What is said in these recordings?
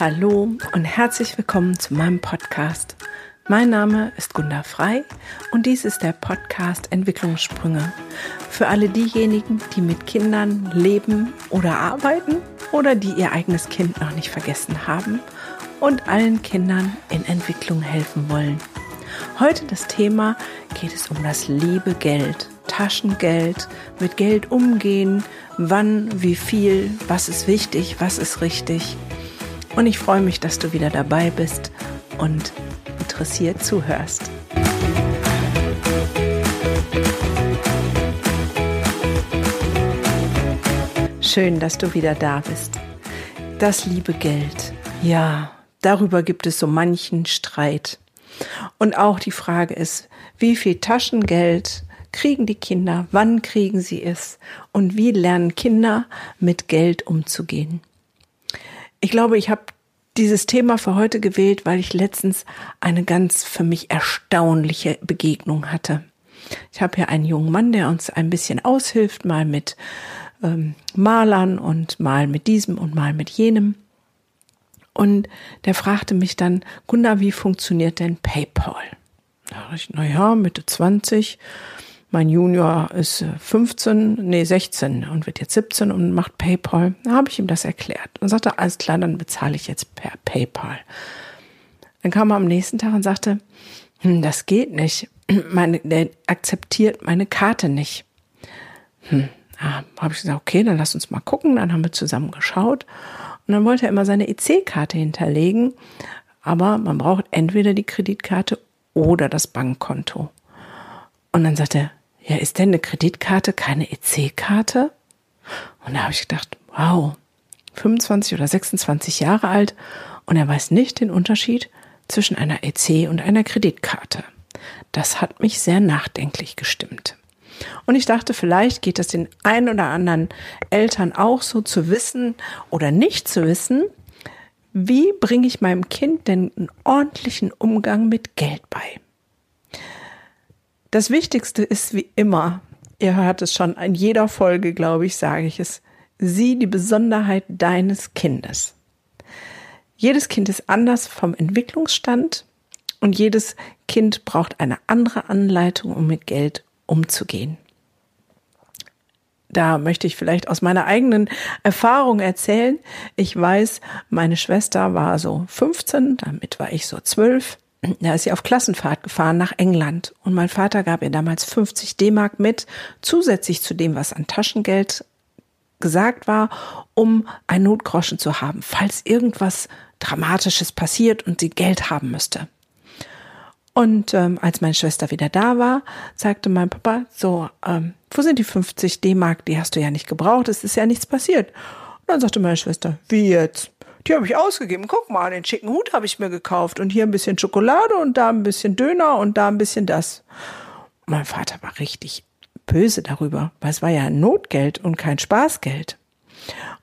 Hallo und herzlich willkommen zu meinem Podcast. Mein Name ist Gunda Frei und dies ist der Podcast Entwicklungssprünge für alle diejenigen, die mit Kindern leben oder arbeiten oder die ihr eigenes Kind noch nicht vergessen haben und allen Kindern in Entwicklung helfen wollen. Heute das Thema geht es um das liebe Geld, Taschengeld, mit Geld umgehen, wann, wie viel, was ist wichtig, was ist richtig und ich freue mich, dass du wieder dabei bist und interessiert zuhörst. Schön, dass du wieder da bist. Das liebe Geld. Ja, darüber gibt es so manchen Streit. Und auch die Frage ist, wie viel Taschengeld kriegen die Kinder, wann kriegen sie es und wie lernen Kinder mit Geld umzugehen. Ich glaube, ich habe dieses Thema für heute gewählt, weil ich letztens eine ganz für mich erstaunliche Begegnung hatte. Ich habe hier einen jungen Mann, der uns ein bisschen aushilft, mal mit ähm, Malern und mal mit diesem und mal mit jenem. Und der fragte mich dann, Gunda, wie funktioniert denn PayPal? Da dachte ich, na ja, Mitte 20 mein Junior ist 15, äh, nee 16 und wird jetzt 17 und macht PayPal. Da habe ich ihm das erklärt und sagte, alles klar, dann bezahle ich jetzt per PayPal. Dann kam er am nächsten Tag und sagte, hm, das geht nicht. Meine, der akzeptiert meine Karte nicht. Hm, ah, habe ich gesagt, okay, dann lass uns mal gucken. Dann haben wir zusammen geschaut und dann wollte er immer seine EC-Karte hinterlegen, aber man braucht entweder die Kreditkarte oder das Bankkonto. Und dann sagte er, ja, ist denn eine Kreditkarte keine EC-Karte? Und da habe ich gedacht, wow, 25 oder 26 Jahre alt und er weiß nicht den Unterschied zwischen einer EC und einer Kreditkarte. Das hat mich sehr nachdenklich gestimmt. Und ich dachte, vielleicht geht es den ein oder anderen Eltern auch so zu wissen oder nicht zu wissen, wie bringe ich meinem Kind denn einen ordentlichen Umgang mit Geld bei? Das Wichtigste ist wie immer, ihr hört es schon in jeder Folge, glaube ich, sage ich es, sieh die Besonderheit deines Kindes. Jedes Kind ist anders vom Entwicklungsstand und jedes Kind braucht eine andere Anleitung, um mit Geld umzugehen. Da möchte ich vielleicht aus meiner eigenen Erfahrung erzählen. Ich weiß, meine Schwester war so 15, damit war ich so 12 da ist sie auf Klassenfahrt gefahren nach England und mein Vater gab ihr damals 50 D-Mark mit, zusätzlich zu dem, was an Taschengeld gesagt war, um ein Notgroschen zu haben, falls irgendwas Dramatisches passiert und sie Geld haben müsste. Und ähm, als meine Schwester wieder da war, sagte mein Papa, so, ähm, wo sind die 50 D-Mark? Die hast du ja nicht gebraucht, es ist ja nichts passiert. Und dann sagte meine Schwester, wie jetzt? Die habe ich ausgegeben. Guck mal, den schicken Hut habe ich mir gekauft und hier ein bisschen Schokolade und da ein bisschen Döner und da ein bisschen das. Mein Vater war richtig böse darüber, weil es war ja Notgeld und kein Spaßgeld.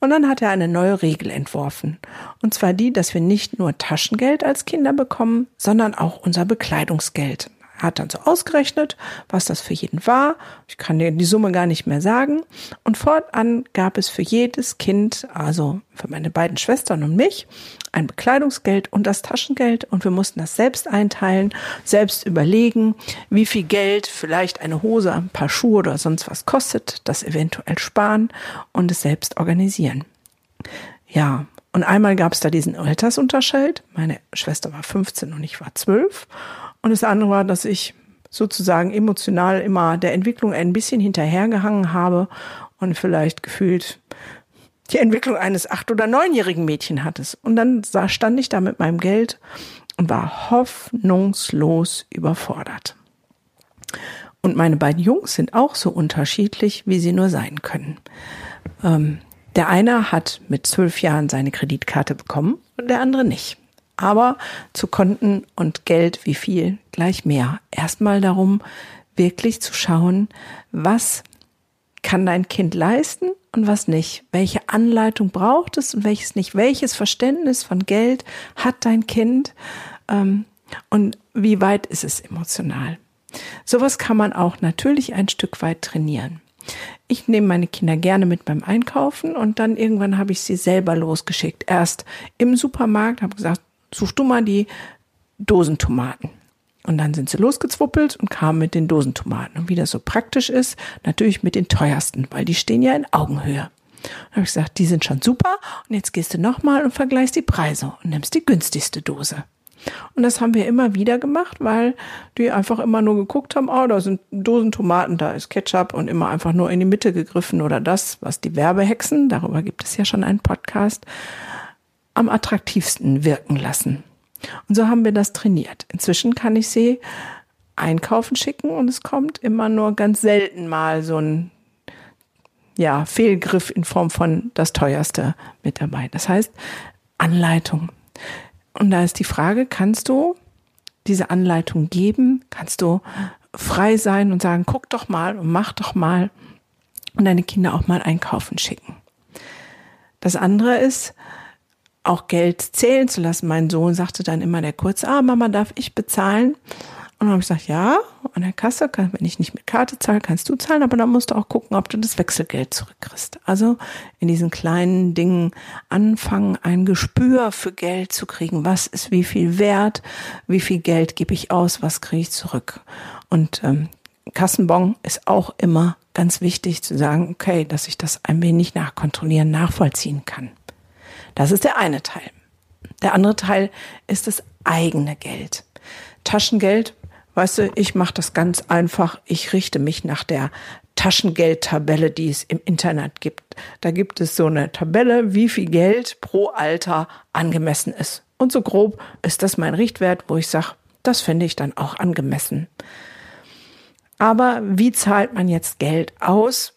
Und dann hat er eine neue Regel entworfen. Und zwar die, dass wir nicht nur Taschengeld als Kinder bekommen, sondern auch unser Bekleidungsgeld hat dann so ausgerechnet, was das für jeden war. Ich kann dir die Summe gar nicht mehr sagen. Und fortan gab es für jedes Kind, also für meine beiden Schwestern und mich, ein Bekleidungsgeld und das Taschengeld und wir mussten das selbst einteilen, selbst überlegen, wie viel Geld vielleicht eine Hose, ein paar Schuhe oder sonst was kostet, das eventuell sparen und es selbst organisieren. Ja, und einmal gab es da diesen Altersunterschied. Meine Schwester war 15 und ich war 12. Und das andere war, dass ich sozusagen emotional immer der Entwicklung ein bisschen hinterhergehangen habe und vielleicht gefühlt die Entwicklung eines acht- oder neunjährigen Mädchen hattest. Und dann stand ich da mit meinem Geld und war hoffnungslos überfordert. Und meine beiden Jungs sind auch so unterschiedlich, wie sie nur sein können. Ähm, der eine hat mit zwölf Jahren seine Kreditkarte bekommen und der andere nicht. Aber zu Konten und Geld, wie viel, gleich mehr. Erstmal darum, wirklich zu schauen, was kann dein Kind leisten und was nicht. Welche Anleitung braucht es und welches nicht. Welches Verständnis von Geld hat dein Kind ähm, und wie weit ist es emotional. Sowas kann man auch natürlich ein Stück weit trainieren. ich nehme meine Kinder gerne mit beim Einkaufen und dann irgendwann habe ich sie selber losgeschickt. Erst im Supermarkt, habe gesagt, such du mal die Dosentomaten. Und dann sind sie losgezwuppelt und kamen mit den Dosentomaten. Und wie das so praktisch ist, natürlich mit den teuersten, weil die stehen ja in Augenhöhe. Dann habe ich gesagt, die sind schon super. Und jetzt gehst du nochmal und vergleichst die Preise und nimmst die günstigste Dose. Und das haben wir immer wieder gemacht, weil die einfach immer nur geguckt haben, oh, da sind Dosen Tomaten, da ist Ketchup und immer einfach nur in die Mitte gegriffen oder das, was die Werbehexen, darüber gibt es ja schon einen Podcast, am attraktivsten wirken lassen. Und so haben wir das trainiert. Inzwischen kann ich sie einkaufen schicken und es kommt immer nur ganz selten mal so ein ja, Fehlgriff in Form von das teuerste mit dabei. Das heißt, Anleitung. Und da ist die Frage, kannst du diese Anleitung geben? Kannst du frei sein und sagen, guck doch mal und mach doch mal und deine Kinder auch mal einkaufen schicken. Das andere ist, auch Geld zählen zu lassen. Mein Sohn sagte dann immer der kurz, ah, Mama, darf ich bezahlen? Und dann habe ich gesagt, ja, an der Kasse, kann, wenn ich nicht mit Karte zahle, kannst du zahlen, aber dann musst du auch gucken, ob du das Wechselgeld zurückkriegst. Also in diesen kleinen Dingen anfangen, ein Gespür für Geld zu kriegen. Was ist wie viel wert? Wie viel Geld gebe ich aus? Was kriege ich zurück? Und ähm, Kassenbon ist auch immer ganz wichtig zu sagen, okay, dass ich das ein wenig nachkontrollieren, nachvollziehen kann. Das ist der eine Teil. Der andere Teil ist das eigene Geld. Taschengeld, weißt du, ich mache das ganz einfach. Ich richte mich nach der Taschengeldtabelle, die es im Internet gibt. Da gibt es so eine Tabelle, wie viel Geld pro Alter angemessen ist. Und so grob ist das mein Richtwert, wo ich sage, das finde ich dann auch angemessen. Aber wie zahlt man jetzt Geld aus?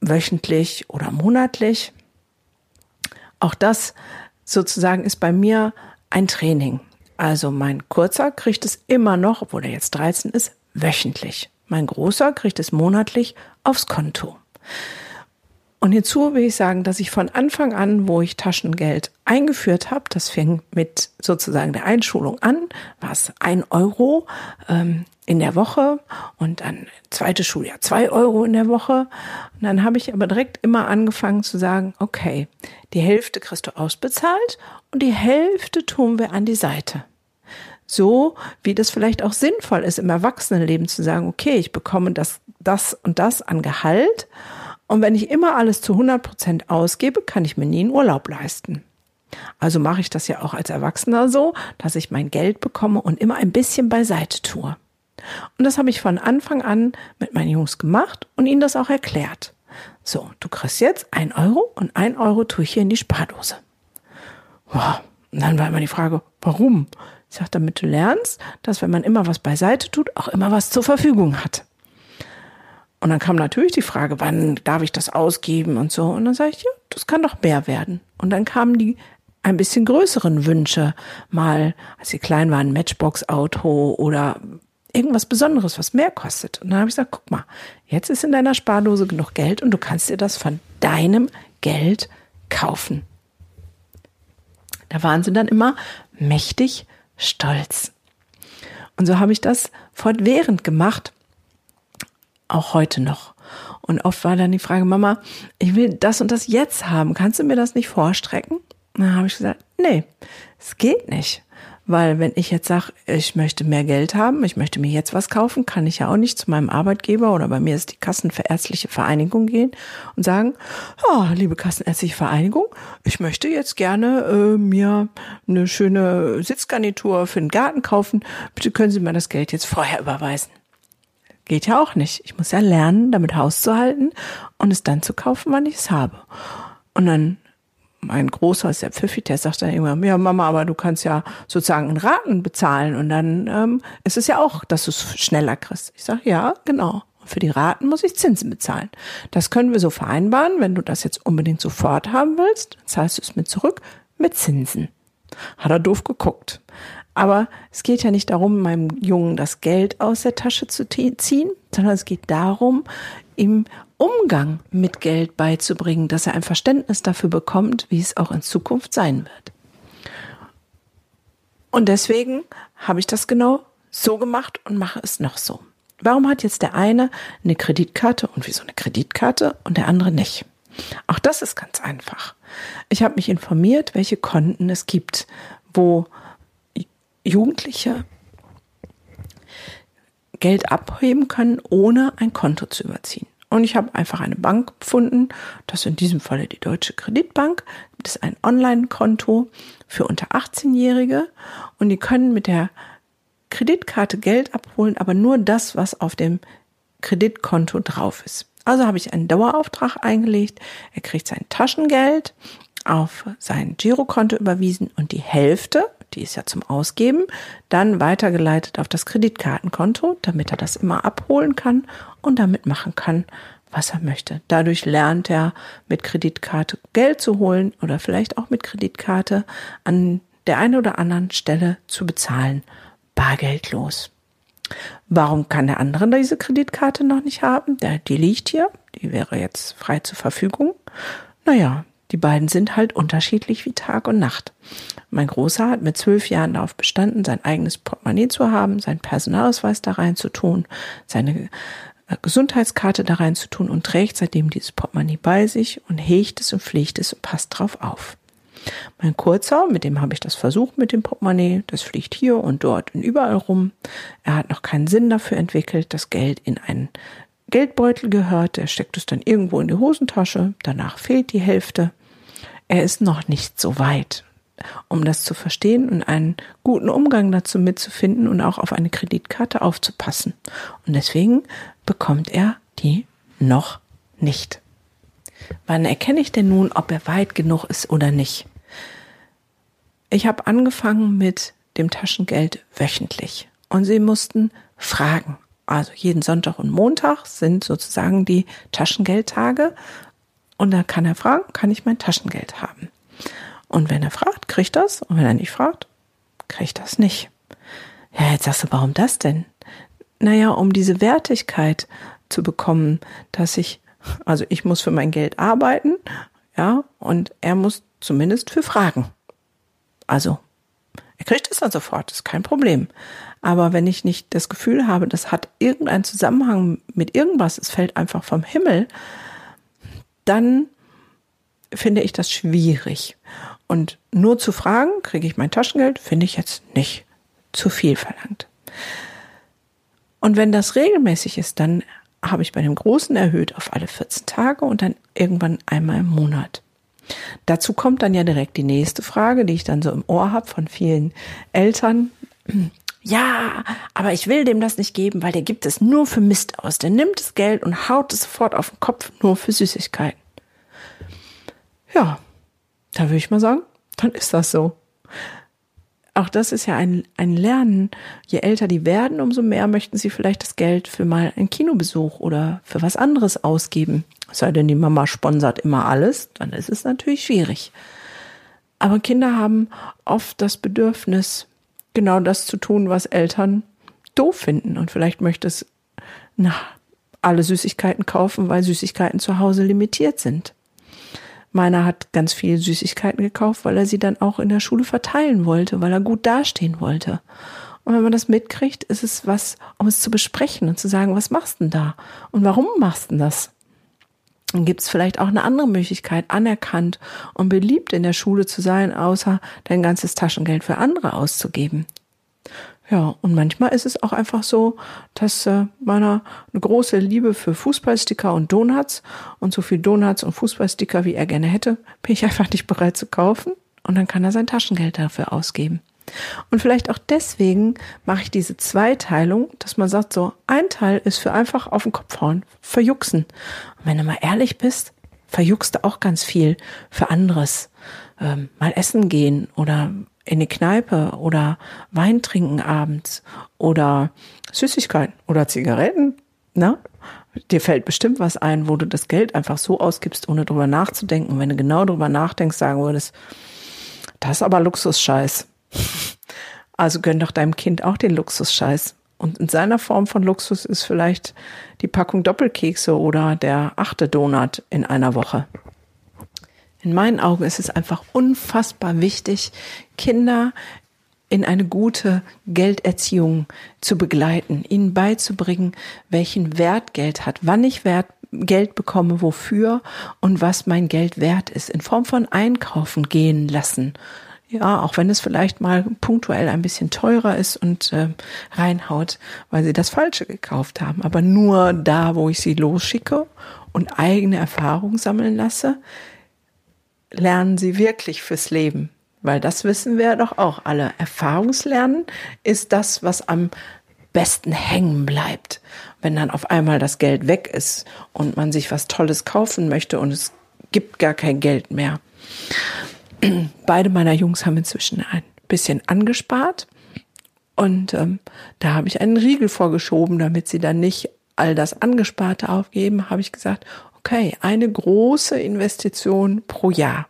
Wöchentlich oder monatlich? Auch das sozusagen ist bei mir ein Training. Also mein Kurzer kriegt es immer noch, obwohl er jetzt 13 ist, wöchentlich. Mein Großer kriegt es monatlich aufs Konto. Und hierzu will ich sagen, dass ich von Anfang an, wo ich Taschengeld eingeführt habe, das fing mit sozusagen der Einschulung an, war es ein Euro ähm, in der Woche und dann zweite Schuljahr zwei Euro in der Woche. Und dann habe ich aber direkt immer angefangen zu sagen, okay, die Hälfte kriegst du ausbezahlt und die Hälfte tun wir an die Seite. So wie das vielleicht auch sinnvoll ist im Erwachsenenleben zu sagen, okay, ich bekomme das, das und das an Gehalt und wenn ich immer alles zu 100 Prozent ausgebe, kann ich mir nie einen Urlaub leisten. Also mache ich das ja auch als Erwachsener so, dass ich mein Geld bekomme und immer ein bisschen beiseite tue. Und das habe ich von Anfang an mit meinen Jungs gemacht und ihnen das auch erklärt. So, du kriegst jetzt ein Euro und ein Euro tue ich hier in die Spardose. Wow. Und dann war immer die Frage, warum? Ich sage, damit du lernst, dass wenn man immer was beiseite tut, auch immer was zur Verfügung hat. Und dann kam natürlich die Frage, wann darf ich das ausgeben und so. Und dann sage ich, ja, das kann doch mehr werden. Und dann kamen die ein bisschen größeren Wünsche, mal, als sie klein waren, Matchbox-Auto oder irgendwas Besonderes, was mehr kostet. Und dann habe ich gesagt, guck mal, jetzt ist in deiner Spardose genug Geld und du kannst dir das von deinem Geld kaufen. Da waren sie dann immer mächtig stolz. Und so habe ich das fortwährend gemacht auch heute noch. Und oft war dann die Frage, Mama, ich will das und das jetzt haben. Kannst du mir das nicht vorstrecken? Und dann habe ich gesagt, nee, es geht nicht. Weil wenn ich jetzt sage, ich möchte mehr Geld haben, ich möchte mir jetzt was kaufen, kann ich ja auch nicht zu meinem Arbeitgeber oder bei mir ist die Kassenärztliche Vereinigung gehen und sagen, oh, liebe Kassenärztliche Vereinigung, ich möchte jetzt gerne äh, mir eine schöne Sitzgarnitur für den Garten kaufen. Bitte können Sie mir das Geld jetzt vorher überweisen. Geht ja auch nicht. Ich muss ja lernen, damit Haus zu halten und es dann zu kaufen, wann ich es habe. Und dann mein Großer ist der pfiffig, der sagt dann immer, ja Mama, aber du kannst ja sozusagen in Raten bezahlen und dann ähm, ist es ja auch, dass du es schneller kriegst. Ich sage, ja, genau. Und für die Raten muss ich Zinsen bezahlen. Das können wir so vereinbaren, wenn du das jetzt unbedingt sofort haben willst, zahlst du es mir zurück mit Zinsen. Hat er doof geguckt. Aber es geht ja nicht darum, meinem Jungen das Geld aus der Tasche zu ziehen, sondern es geht darum, ihm Umgang mit Geld beizubringen, dass er ein Verständnis dafür bekommt, wie es auch in Zukunft sein wird. Und deswegen habe ich das genau so gemacht und mache es noch so. Warum hat jetzt der eine eine Kreditkarte und wieso eine Kreditkarte und der andere nicht? Auch das ist ganz einfach. Ich habe mich informiert, welche Konten es gibt, wo Jugendliche Geld abheben können, ohne ein Konto zu überziehen. Und ich habe einfach eine Bank gefunden, das ist in diesem Falle die Deutsche Kreditbank. Das ist ein Online-Konto für unter 18-Jährige und die können mit der Kreditkarte Geld abholen, aber nur das, was auf dem Kreditkonto drauf ist. Also habe ich einen Dauerauftrag eingelegt. Er kriegt sein Taschengeld auf sein Girokonto überwiesen und die Hälfte, die ist ja zum Ausgeben, dann weitergeleitet auf das Kreditkartenkonto, damit er das immer abholen kann und damit machen kann, was er möchte. Dadurch lernt er mit Kreditkarte Geld zu holen oder vielleicht auch mit Kreditkarte an der einen oder anderen Stelle zu bezahlen, bargeldlos. Warum kann der andere diese Kreditkarte noch nicht haben? Die liegt hier, die wäre jetzt frei zur Verfügung. Naja, die beiden sind halt unterschiedlich wie Tag und Nacht. Mein Großer hat mit zwölf Jahren darauf bestanden, sein eigenes Portemonnaie zu haben, seinen Personalausweis da rein zu tun, seine äh, Gesundheitskarte da rein zu tun und trägt seitdem dieses Portemonnaie bei sich und hegt es und pflegt es und passt drauf auf. Mein Kurzer, mit dem habe ich das versucht mit dem Portemonnaie, das fliegt hier und dort und überall rum. Er hat noch keinen Sinn dafür entwickelt, das Geld in einen Geldbeutel gehört, er steckt es dann irgendwo in die Hosentasche, danach fehlt die Hälfte. Er ist noch nicht so weit, um das zu verstehen und einen guten Umgang dazu mitzufinden und auch auf eine Kreditkarte aufzupassen. Und deswegen bekommt er die noch nicht. Wann erkenne ich denn nun, ob er weit genug ist oder nicht? Ich habe angefangen mit dem Taschengeld wöchentlich und sie mussten fragen. Also jeden Sonntag und Montag sind sozusagen die Taschengeldtage und da kann er fragen, kann ich mein Taschengeld haben? Und wenn er fragt, kriegt das und wenn er nicht fragt, kriegt das nicht. Ja, jetzt sagst du, warum das denn? Naja, um diese Wertigkeit zu bekommen, dass ich also ich muss für mein Geld arbeiten, ja, und er muss zumindest für Fragen. Also, er kriegt es dann sofort, ist kein Problem. Aber wenn ich nicht das Gefühl habe, das hat irgendeinen Zusammenhang mit irgendwas, es fällt einfach vom Himmel, dann finde ich das schwierig. Und nur zu fragen, kriege ich mein Taschengeld, finde ich jetzt nicht zu viel verlangt. Und wenn das regelmäßig ist, dann habe ich bei dem Großen erhöht auf alle 14 Tage und dann irgendwann einmal im Monat. Dazu kommt dann ja direkt die nächste Frage, die ich dann so im Ohr habe von vielen Eltern. Ja, aber ich will dem das nicht geben, weil der gibt es nur für Mist aus. Der nimmt das Geld und haut es sofort auf den Kopf nur für Süßigkeiten. Ja, da würde ich mal sagen, dann ist das so auch das ist ja ein, ein Lernen. Je älter die werden, umso mehr möchten sie vielleicht das Geld für mal einen Kinobesuch oder für was anderes ausgeben. Sei denn, die Mama sponsert immer alles, dann ist es natürlich schwierig. Aber Kinder haben oft das Bedürfnis, genau das zu tun, was Eltern doof finden. Und vielleicht möchte es na, alle Süßigkeiten kaufen, weil Süßigkeiten zu Hause limitiert sind. Meiner hat ganz viel Süßigkeiten gekauft, weil er sie dann auch in der Schule verteilen wollte, weil er gut dastehen wollte. Und wenn man das mitkriegt, ist es was, um es zu besprechen und zu sagen, was machst denn da? Und warum machst denn das? Dann gibt es vielleicht auch eine andere Möglichkeit, anerkannt und beliebt in der Schule zu sein, außer dein ganzes Taschengeld für andere auszugeben. Ja, und manchmal ist es auch einfach so, dass äh, meiner eine große Liebe für Fußballsticker und Donuts und so viel Donuts und Fußballsticker, wie er gerne hätte, bin ich einfach nicht bereit zu kaufen und dann kann er sein Taschengeld dafür ausgeben. Und vielleicht auch deswegen mache ich diese Zweiteilung, dass man sagt, so ein Teil ist für einfach auf den Kopf hauen, verjuxen. Und wenn du mal ehrlich bist, verjuckst du auch ganz viel für anderes. Ähm, mal essen gehen oder in die Kneipe oder Wein trinken abends oder Süßigkeiten oder Zigaretten, ne? Dir fällt bestimmt was ein, wo du das Geld einfach so ausgibst, ohne drüber nachzudenken. Wenn du genau drüber nachdenkst, sagen würdest, das ist aber Luxusscheiß. Also gönn doch deinem Kind auch den Luxusscheiß. Und in seiner Form von Luxus ist vielleicht die Packung Doppelkekse oder der achte Donut in einer Woche. In meinen Augen ist es einfach unfassbar wichtig, Kinder in eine gute Gelderziehung zu begleiten, ihnen beizubringen, welchen Wert Geld hat, wann ich Wert, Geld bekomme, wofür und was mein Geld wert ist, in Form von Einkaufen gehen lassen. Ja, auch wenn es vielleicht mal punktuell ein bisschen teurer ist und äh, reinhaut, weil sie das Falsche gekauft haben. Aber nur da, wo ich sie losschicke und eigene Erfahrung sammeln lasse, lernen sie wirklich fürs Leben. Weil das wissen wir doch auch alle. Erfahrungslernen ist das, was am besten hängen bleibt. Wenn dann auf einmal das Geld weg ist und man sich was Tolles kaufen möchte und es gibt gar kein Geld mehr. Beide meiner Jungs haben inzwischen ein bisschen angespart. Und ähm, da habe ich einen Riegel vorgeschoben, damit sie dann nicht all das Angesparte aufgeben, habe ich gesagt, okay, eine große Investition pro Jahr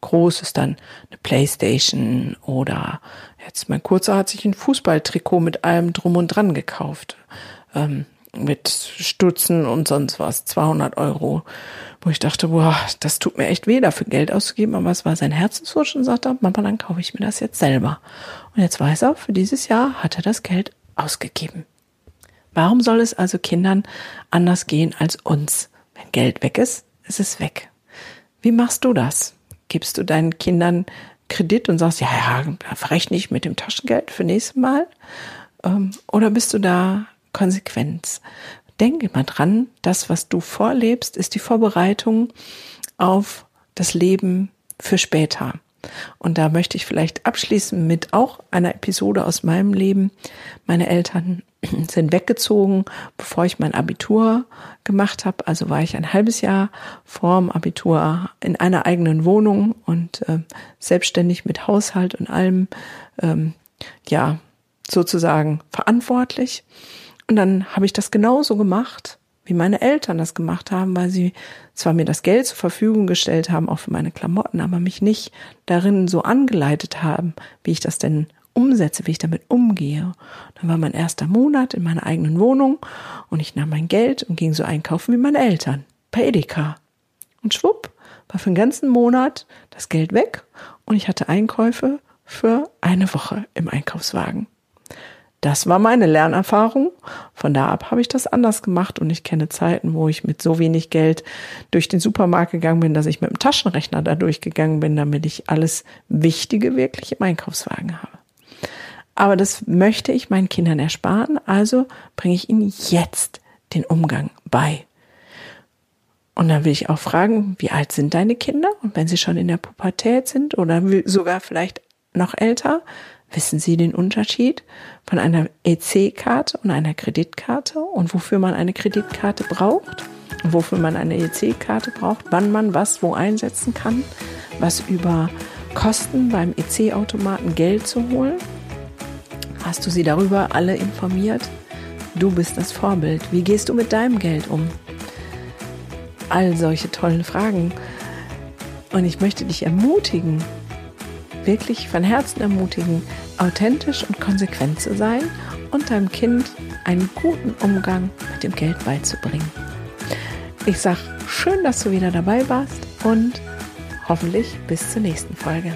groß ist dann eine Playstation oder jetzt mein Kurzer hat sich ein Fußballtrikot mit allem drum und dran gekauft. Ähm, mit Stutzen und sonst was, 200 Euro, wo ich dachte, boah, das tut mir echt weh, dafür Geld auszugeben, aber es war sein Herzenswunsch und sagte, Mama, dann kaufe ich mir das jetzt selber. Und jetzt weiß er, für dieses Jahr hat er das Geld ausgegeben. Warum soll es also Kindern anders gehen als uns? Wenn Geld weg ist, ist es weg. Wie machst du das? Gibst du deinen Kindern Kredit und sagst, ja, ja, verrechne ich mit dem Taschengeld für nächstes Mal? Ähm, oder bist du da konsequent? Denke mal dran, das, was du vorlebst, ist die Vorbereitung auf das Leben für später. Und da möchte ich vielleicht abschließen mit auch einer Episode aus meinem Leben. Meine Eltern sind weggezogen, bevor ich mein Abitur gemacht habe. Also war ich ein halbes Jahr vorm Abitur in einer eigenen Wohnung und äh, selbstständig mit Haushalt und allem, ähm, ja, sozusagen verantwortlich. Und dann habe ich das genauso gemacht, wie meine Eltern das gemacht haben, weil sie zwar mir das Geld zur Verfügung gestellt haben, auch für meine Klamotten, aber mich nicht darin so angeleitet haben, wie ich das denn umsetze, wie ich damit umgehe. Dann war mein erster Monat in meiner eigenen Wohnung und ich nahm mein Geld und ging so einkaufen wie meine Eltern. Bei Edeka. Und schwupp, war für den ganzen Monat das Geld weg und ich hatte Einkäufe für eine Woche im Einkaufswagen. Das war meine Lernerfahrung. Von da ab habe ich das anders gemacht und ich kenne Zeiten, wo ich mit so wenig Geld durch den Supermarkt gegangen bin, dass ich mit dem Taschenrechner da durchgegangen bin, damit ich alles Wichtige wirklich im Einkaufswagen habe. Aber das möchte ich meinen Kindern ersparen, also bringe ich ihnen jetzt den Umgang bei. Und dann will ich auch fragen, wie alt sind deine Kinder? Und wenn sie schon in der Pubertät sind oder sogar vielleicht noch älter, wissen sie den Unterschied von einer EC-Karte und einer Kreditkarte und wofür man eine Kreditkarte braucht, wofür man eine EC-Karte braucht, wann man was wo einsetzen kann, was über Kosten beim EC-Automaten Geld zu holen Hast du sie darüber alle informiert? Du bist das Vorbild. Wie gehst du mit deinem Geld um? All solche tollen Fragen. Und ich möchte dich ermutigen, wirklich von Herzen ermutigen, authentisch und konsequent zu sein und deinem Kind einen guten Umgang mit dem Geld beizubringen. Ich sage schön, dass du wieder dabei warst und hoffentlich bis zur nächsten Folge.